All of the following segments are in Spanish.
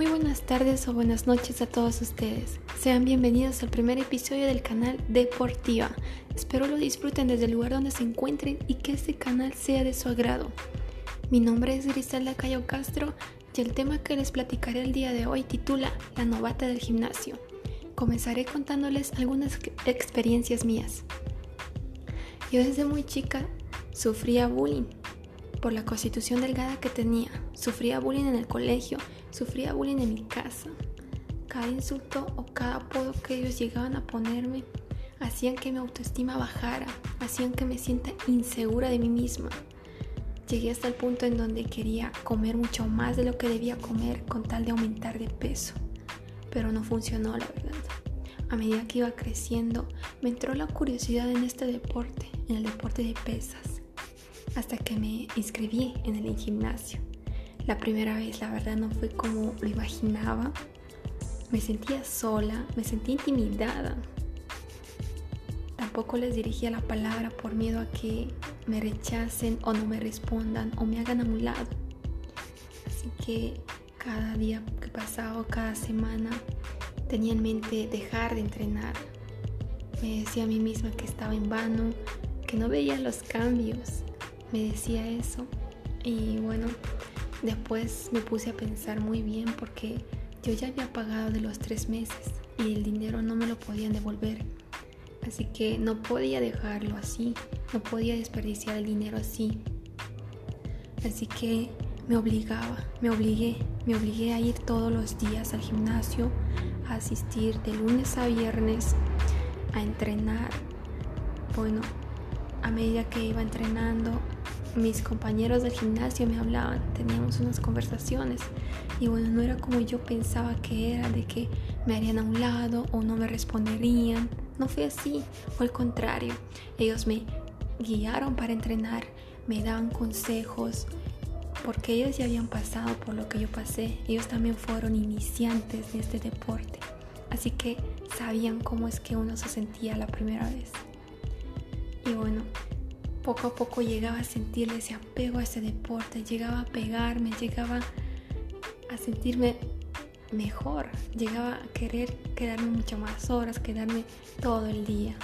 Muy buenas tardes o buenas noches a todos ustedes. Sean bienvenidos al primer episodio del canal Deportiva. Espero lo disfruten desde el lugar donde se encuentren y que este canal sea de su agrado. Mi nombre es Griselda Cayo Castro y el tema que les platicaré el día de hoy titula La novata del gimnasio. Comenzaré contándoles algunas experiencias mías. Yo desde muy chica sufría bullying por la constitución delgada que tenía. Sufría bullying en el colegio, sufría bullying en mi casa. Cada insulto o cada apodo que ellos llegaban a ponerme hacían que mi autoestima bajara, hacían que me sienta insegura de mí misma. Llegué hasta el punto en donde quería comer mucho más de lo que debía comer con tal de aumentar de peso. Pero no funcionó, la verdad. A medida que iba creciendo, me entró la curiosidad en este deporte, en el deporte de pesas hasta que me inscribí en el gimnasio. La primera vez, la verdad, no fue como lo imaginaba. Me sentía sola, me sentía intimidada. Tampoco les dirigía la palabra por miedo a que me rechacen o no me respondan o me hagan a un lado. Así que cada día que pasaba, cada semana, tenía en mente dejar de entrenar. Me decía a mí misma que estaba en vano, que no veía los cambios, me decía eso y bueno, después me puse a pensar muy bien porque yo ya había pagado de los tres meses y el dinero no me lo podían devolver. Así que no podía dejarlo así, no podía desperdiciar el dinero así. Así que me obligaba, me obligué, me obligué a ir todos los días al gimnasio, a asistir de lunes a viernes, a entrenar. Bueno, a medida que iba entrenando, mis compañeros del gimnasio me hablaban, teníamos unas conversaciones y bueno, no era como yo pensaba que era, de que me harían a un lado o no me responderían. No fue así, fue al contrario. Ellos me guiaron para entrenar, me daban consejos, porque ellos ya habían pasado por lo que yo pasé. Ellos también fueron iniciantes de este deporte, así que sabían cómo es que uno se sentía la primera vez. Y bueno, poco a poco llegaba a sentirle ese apego a ese deporte, llegaba a pegarme, llegaba a sentirme mejor, llegaba a querer quedarme mucho más horas, quedarme todo el día.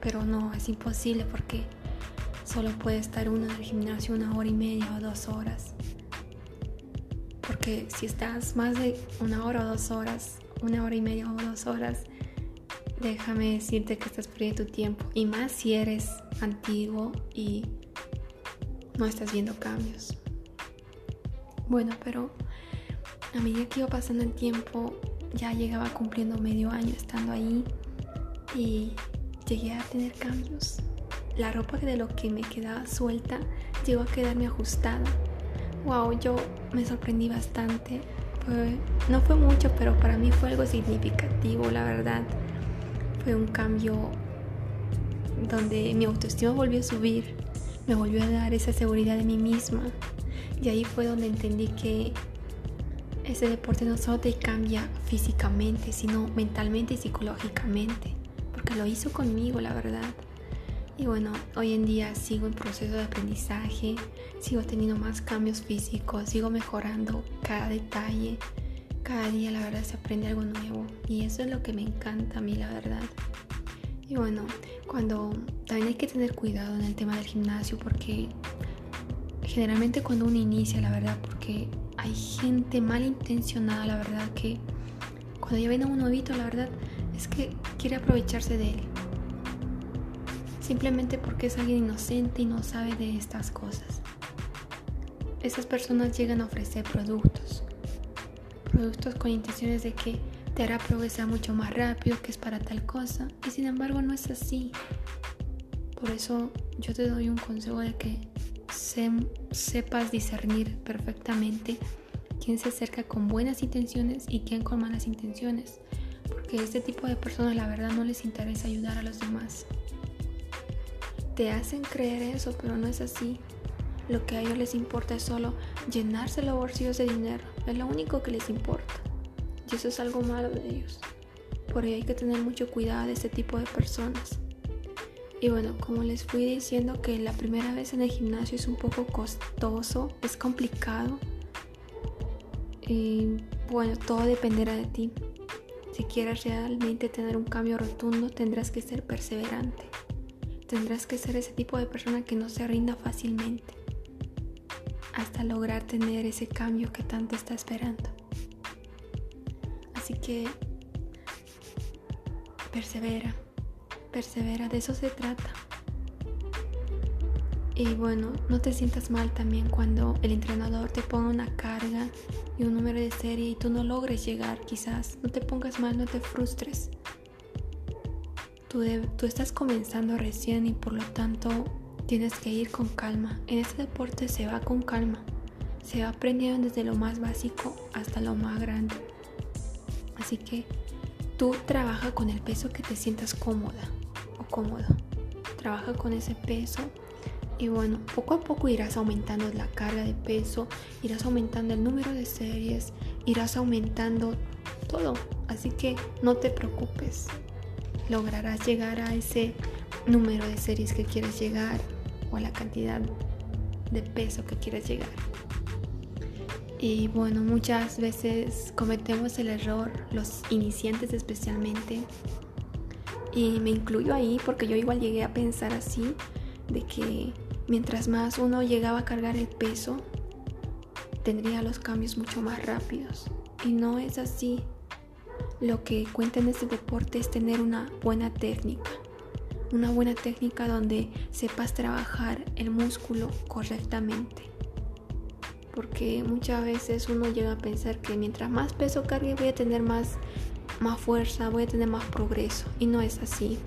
Pero no, es imposible porque solo puede estar uno en el gimnasio una hora y media o dos horas. Porque si estás más de una hora o dos horas, una hora y media o dos horas, déjame decirte que estás perdiendo tu tiempo. Y más si eres antiguo y no estás viendo cambios. Bueno, pero a medida que iba pasando el tiempo, ya llegaba cumpliendo medio año estando ahí y llegué a tener cambios. La ropa de lo que me quedaba suelta llegó a quedarme ajustada. Wow, yo me sorprendí bastante. no fue mucho, pero para mí fue algo significativo, la verdad. Fue un cambio donde mi autoestima volvió a subir, me volvió a dar esa seguridad de mí misma. Y ahí fue donde entendí que ese deporte no solo te cambia físicamente, sino mentalmente y psicológicamente, porque lo hizo conmigo, la verdad. Y bueno, hoy en día sigo en proceso de aprendizaje, sigo teniendo más cambios físicos, sigo mejorando cada detalle, cada día la verdad se aprende algo nuevo y eso es lo que me encanta a mí la verdad. Y bueno, cuando también hay que tener cuidado en el tema del gimnasio porque generalmente cuando uno inicia la verdad porque hay gente malintencionada la verdad que cuando ya ven a un nuevito la verdad es que quiere aprovecharse de él. Simplemente porque es alguien inocente y no sabe de estas cosas. Esas personas llegan a ofrecer productos productos con intenciones de que te hará progresar mucho más rápido, que es para tal cosa, y sin embargo no es así. Por eso yo te doy un consejo de que sepas discernir perfectamente quién se acerca con buenas intenciones y quién con malas intenciones, porque este tipo de personas la verdad no les interesa ayudar a los demás. Te hacen creer eso, pero no es así. Lo que a ellos les importa es solo llenarse los bolsillos de dinero. Es lo único que les importa. Y eso es algo malo de ellos. Por ello hay que tener mucho cuidado de este tipo de personas. Y bueno, como les fui diciendo que la primera vez en el gimnasio es un poco costoso, es complicado. Y Bueno, todo dependerá de ti. Si quieres realmente tener un cambio rotundo, tendrás que ser perseverante. Tendrás que ser ese tipo de persona que no se rinda fácilmente hasta lograr tener ese cambio que tanto está esperando. Así que persevera, persevera, de eso se trata. Y bueno, no te sientas mal también cuando el entrenador te ponga una carga y un número de serie y tú no logres llegar quizás. No te pongas mal, no te frustres. Tú, tú estás comenzando recién y por lo tanto tienes que ir con calma. En este deporte se va con calma. Se va aprendiendo desde lo más básico hasta lo más grande. Así que tú trabaja con el peso que te sientas cómoda o cómodo. Trabaja con ese peso y bueno, poco a poco irás aumentando la carga de peso, irás aumentando el número de series, irás aumentando todo. Así que no te preocupes. Lograrás llegar a ese número de series que quieres llegar o a la cantidad de peso que quieres llegar. Y bueno, muchas veces cometemos el error, los iniciantes especialmente, y me incluyo ahí porque yo igual llegué a pensar así, de que mientras más uno llegaba a cargar el peso, tendría los cambios mucho más rápidos. Y no es así. Lo que cuenta en este deporte es tener una buena técnica. Una buena técnica donde sepas trabajar el músculo correctamente porque muchas veces uno llega a pensar que mientras más peso cargue voy a tener más, más fuerza, voy a tener más progreso y no es así.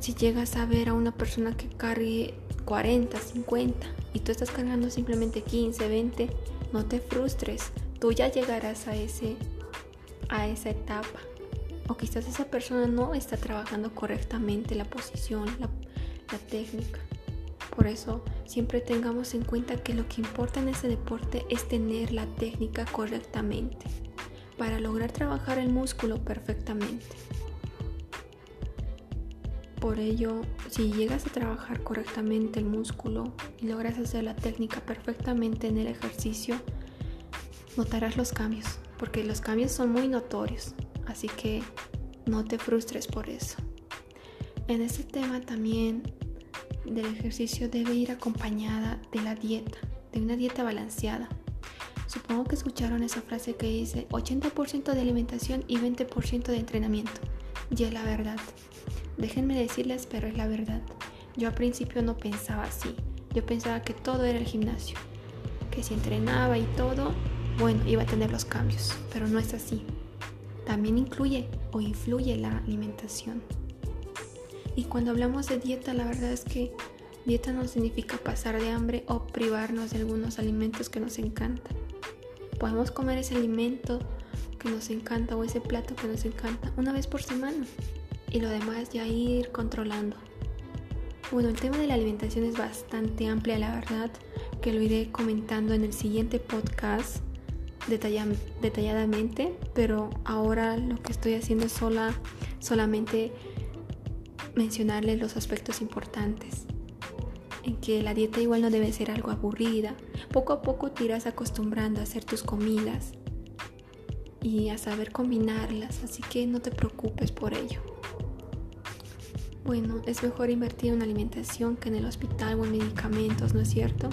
Si llegas a ver a una persona que cargue 40, 50 y tú estás cargando simplemente 15, 20, no te frustres, tú ya llegarás a, ese, a esa etapa. O quizás esa persona no está trabajando correctamente la posición, la, la técnica. Por eso siempre tengamos en cuenta que lo que importa en ese deporte es tener la técnica correctamente para lograr trabajar el músculo perfectamente. Por ello, si llegas a trabajar correctamente el músculo y logras hacer la técnica perfectamente en el ejercicio, notarás los cambios, porque los cambios son muy notorios, así que no te frustres por eso. En este tema también del ejercicio debe ir acompañada de la dieta, de una dieta balanceada. Supongo que escucharon esa frase que dice 80% de alimentación y 20% de entrenamiento. Y es la verdad. Déjenme decirles, pero es la verdad. Yo al principio no pensaba así. Yo pensaba que todo era el gimnasio. Que si entrenaba y todo, bueno, iba a tener los cambios. Pero no es así. También incluye o influye la alimentación. Y cuando hablamos de dieta, la verdad es que dieta no significa pasar de hambre o privarnos de algunos alimentos que nos encantan. Podemos comer ese alimento que nos encanta o ese plato que nos encanta una vez por semana y lo demás ya ir controlando. Bueno, el tema de la alimentación es bastante amplia, la verdad, que lo iré comentando en el siguiente podcast detalladamente, pero ahora lo que estoy haciendo es sola, solamente mencionarles los aspectos importantes. En que la dieta igual no debe ser algo aburrida. Poco a poco te irás acostumbrando a hacer tus comidas y a saber combinarlas, así que no te preocupes por ello. Bueno, es mejor invertir en alimentación que en el hospital o en medicamentos, ¿no es cierto?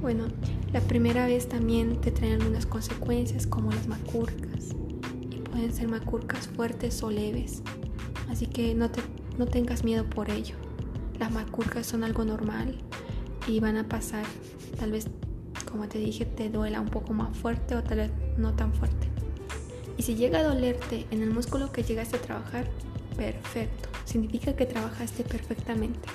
Bueno, la primera vez también te traen algunas consecuencias como las macurcas y pueden ser macurcas fuertes o leves así que no, te, no tengas miedo por ello. Las macurcas son algo normal y van a pasar. Tal vez, como te dije, te duela un poco más fuerte o tal vez no tan fuerte. Y si llega a dolerte en el músculo que llegaste a trabajar, perfecto. Significa que trabajaste perfectamente.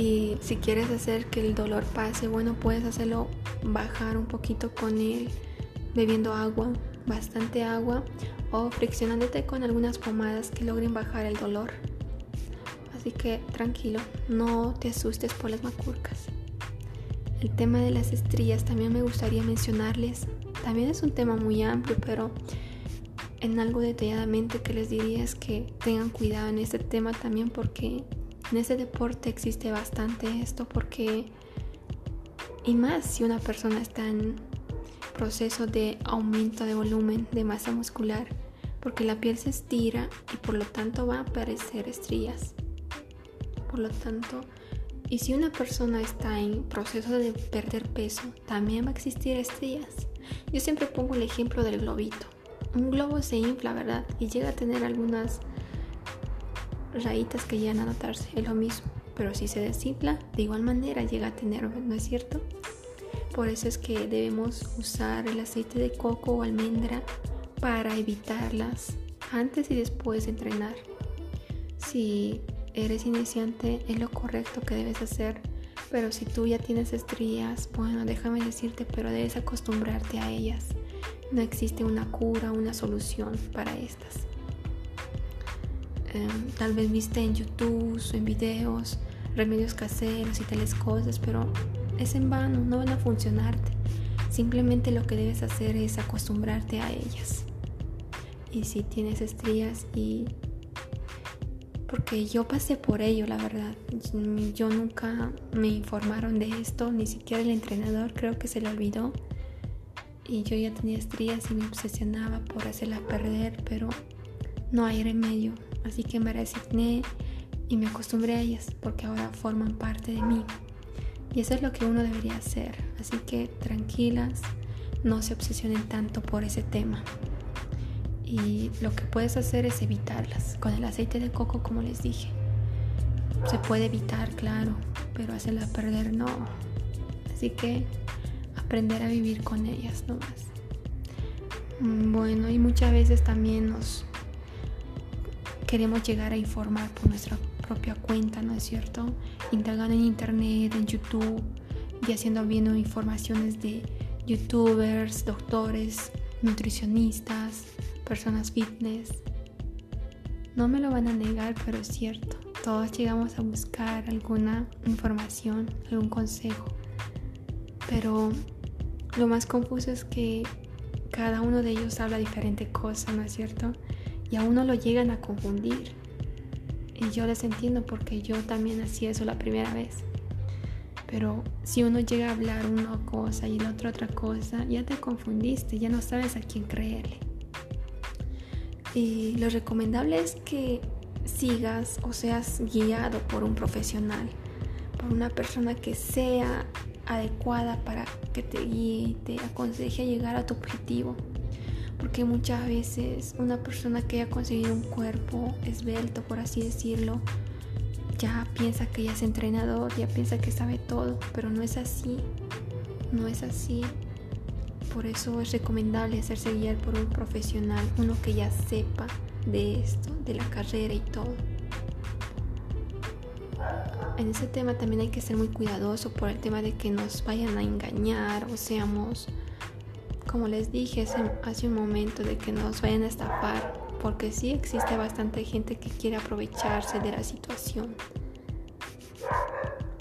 Y si quieres hacer que el dolor pase, bueno, puedes hacerlo bajar un poquito con él, bebiendo agua, bastante agua o friccionándote con algunas pomadas que logren bajar el dolor. Así que tranquilo, no te asustes por las macurcas. El tema de las estrías también me gustaría mencionarles. También es un tema muy amplio, pero en algo detalladamente que les diría es que tengan cuidado en este tema también porque en ese deporte existe bastante esto porque y más si una persona está en proceso de aumento de volumen de masa muscular porque la piel se estira y por lo tanto va a aparecer estrías. Por lo tanto, y si una persona está en proceso de perder peso, también va a existir estrías. Yo siempre pongo el ejemplo del globito. Un globo se infla, ¿verdad? Y llega a tener algunas rayitas que llegan a notarse, es lo mismo. Pero si se desinfla, de igual manera llega a tener, ¿no es cierto? Por eso es que debemos usar el aceite de coco o almendra para evitarlas antes y después de entrenar. Si eres iniciante es lo correcto que debes hacer, pero si tú ya tienes estrías, bueno, déjame decirte, pero debes acostumbrarte a ellas. No existe una cura, una solución para estas. Em, tal vez viste en YouTube o en videos remedios caseros y tales cosas, pero es en vano, no van a funcionarte. Simplemente lo que debes hacer es acostumbrarte a ellas y si tienes estrías y porque yo pasé por ello, la verdad. Yo nunca me informaron de esto, ni siquiera el entrenador creo que se le olvidó. Y yo ya tenía estrías y me obsesionaba por hacerlas perder, pero no hay remedio. Así que me resigné y me acostumbré a ellas porque ahora forman parte de mí. Y eso es lo que uno debería hacer. Así que tranquilas, no se obsesionen tanto por ese tema y lo que puedes hacer es evitarlas. Con el aceite de coco, como les dije, se puede evitar, claro, pero hacerla perder no. Así que aprender a vivir con ellas nomás. Mm, bueno, y muchas veces también nos queremos llegar a informar por nuestra propia cuenta, ¿no es cierto? Indagando en internet, en YouTube y haciendo viendo informaciones de youtubers, doctores, nutricionistas, personas fitness. No me lo van a negar, pero es cierto. Todos llegamos a buscar alguna información, algún consejo. Pero lo más confuso es que cada uno de ellos habla diferente cosa, ¿no es cierto? Y a uno lo llegan a confundir. Y yo les entiendo porque yo también hacía eso la primera vez. Pero si uno llega a hablar una cosa y el otro otra cosa, ya te confundiste, ya no sabes a quién creerle. Y lo recomendable es que sigas o seas guiado por un profesional, por una persona que sea adecuada para que te guíe te aconseje a llegar a tu objetivo. Porque muchas veces una persona que haya conseguido un cuerpo esbelto, por así decirlo, ya piensa que ya es entrenador, ya piensa que sabe todo, pero no es así. No es así. Por eso es recomendable hacerse guiar por un profesional, uno que ya sepa de esto, de la carrera y todo. En ese tema también hay que ser muy cuidadoso por el tema de que nos vayan a engañar o seamos, como les dije hace un momento, de que nos vayan a estafar, porque sí existe bastante gente que quiere aprovecharse de la situación.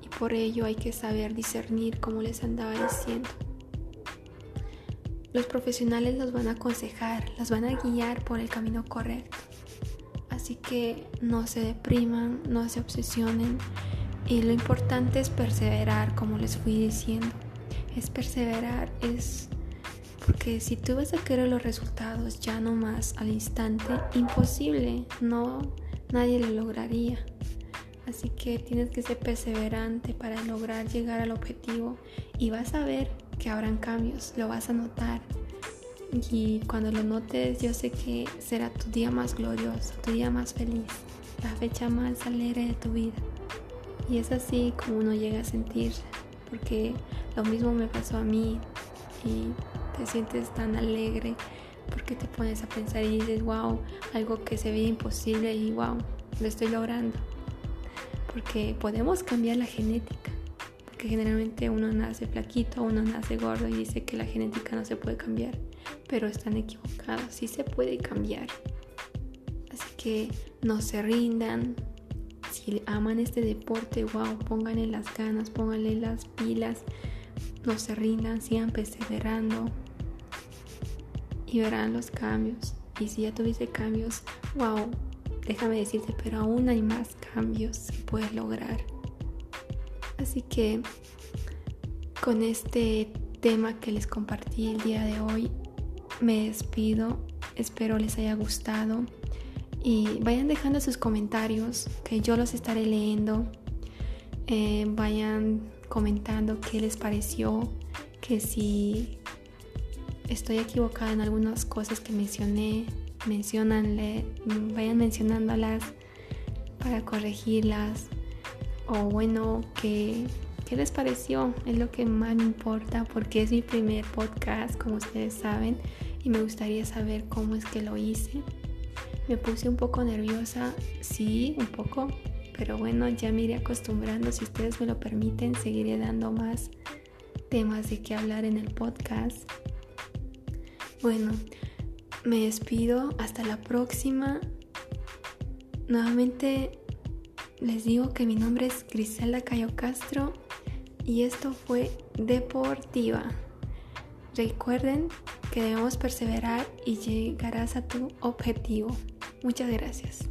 Y por ello hay que saber discernir, como les andaba diciendo. Los profesionales los van a aconsejar, los van a guiar por el camino correcto. Así que no se depriman, no se obsesionen y lo importante es perseverar, como les fui diciendo. Es perseverar, es porque si tú vas a querer los resultados ya no más al instante, imposible, no, nadie lo lograría. Así que tienes que ser perseverante para lograr llegar al objetivo y vas a ver que habrán cambios, lo vas a notar. Y cuando lo notes, yo sé que será tu día más glorioso, tu día más feliz, la fecha más alegre de tu vida. Y es así como uno llega a sentirse, porque lo mismo me pasó a mí y te sientes tan alegre porque te pones a pensar y dices, wow, algo que se veía imposible y wow, lo estoy logrando. Porque podemos cambiar la genética que generalmente uno nace flaquito, uno nace gordo y dice que la genética no se puede cambiar, pero están equivocados, sí se puede cambiar. Así que no se rindan. Si aman este deporte, wow, pónganle las ganas, pónganle las pilas, no se rindan, sigan perseverando y verán los cambios. Y si ya tuviste cambios, wow, déjame decirte, pero aún hay más cambios que puedes lograr. Así que con este tema que les compartí el día de hoy. Me despido, espero les haya gustado y vayan dejando sus comentarios que yo los estaré leyendo. Eh, vayan comentando qué les pareció, que si estoy equivocada en algunas cosas que mencioné, mencionanle, vayan mencionándolas para corregirlas. O bueno, que ¿Qué les pareció? Es lo que más me importa porque es mi primer podcast, como ustedes saben, y me gustaría saber cómo es que lo hice. Me puse un poco nerviosa, sí, un poco, pero bueno, ya me iré acostumbrando. Si ustedes me lo permiten, seguiré dando más temas de qué hablar en el podcast. Bueno, me despido, hasta la próxima. Nuevamente les digo que mi nombre es Griselda Cayo Castro y esto fue Deportiva. Recuerden que debemos perseverar y llegarás a tu objetivo. Muchas gracias.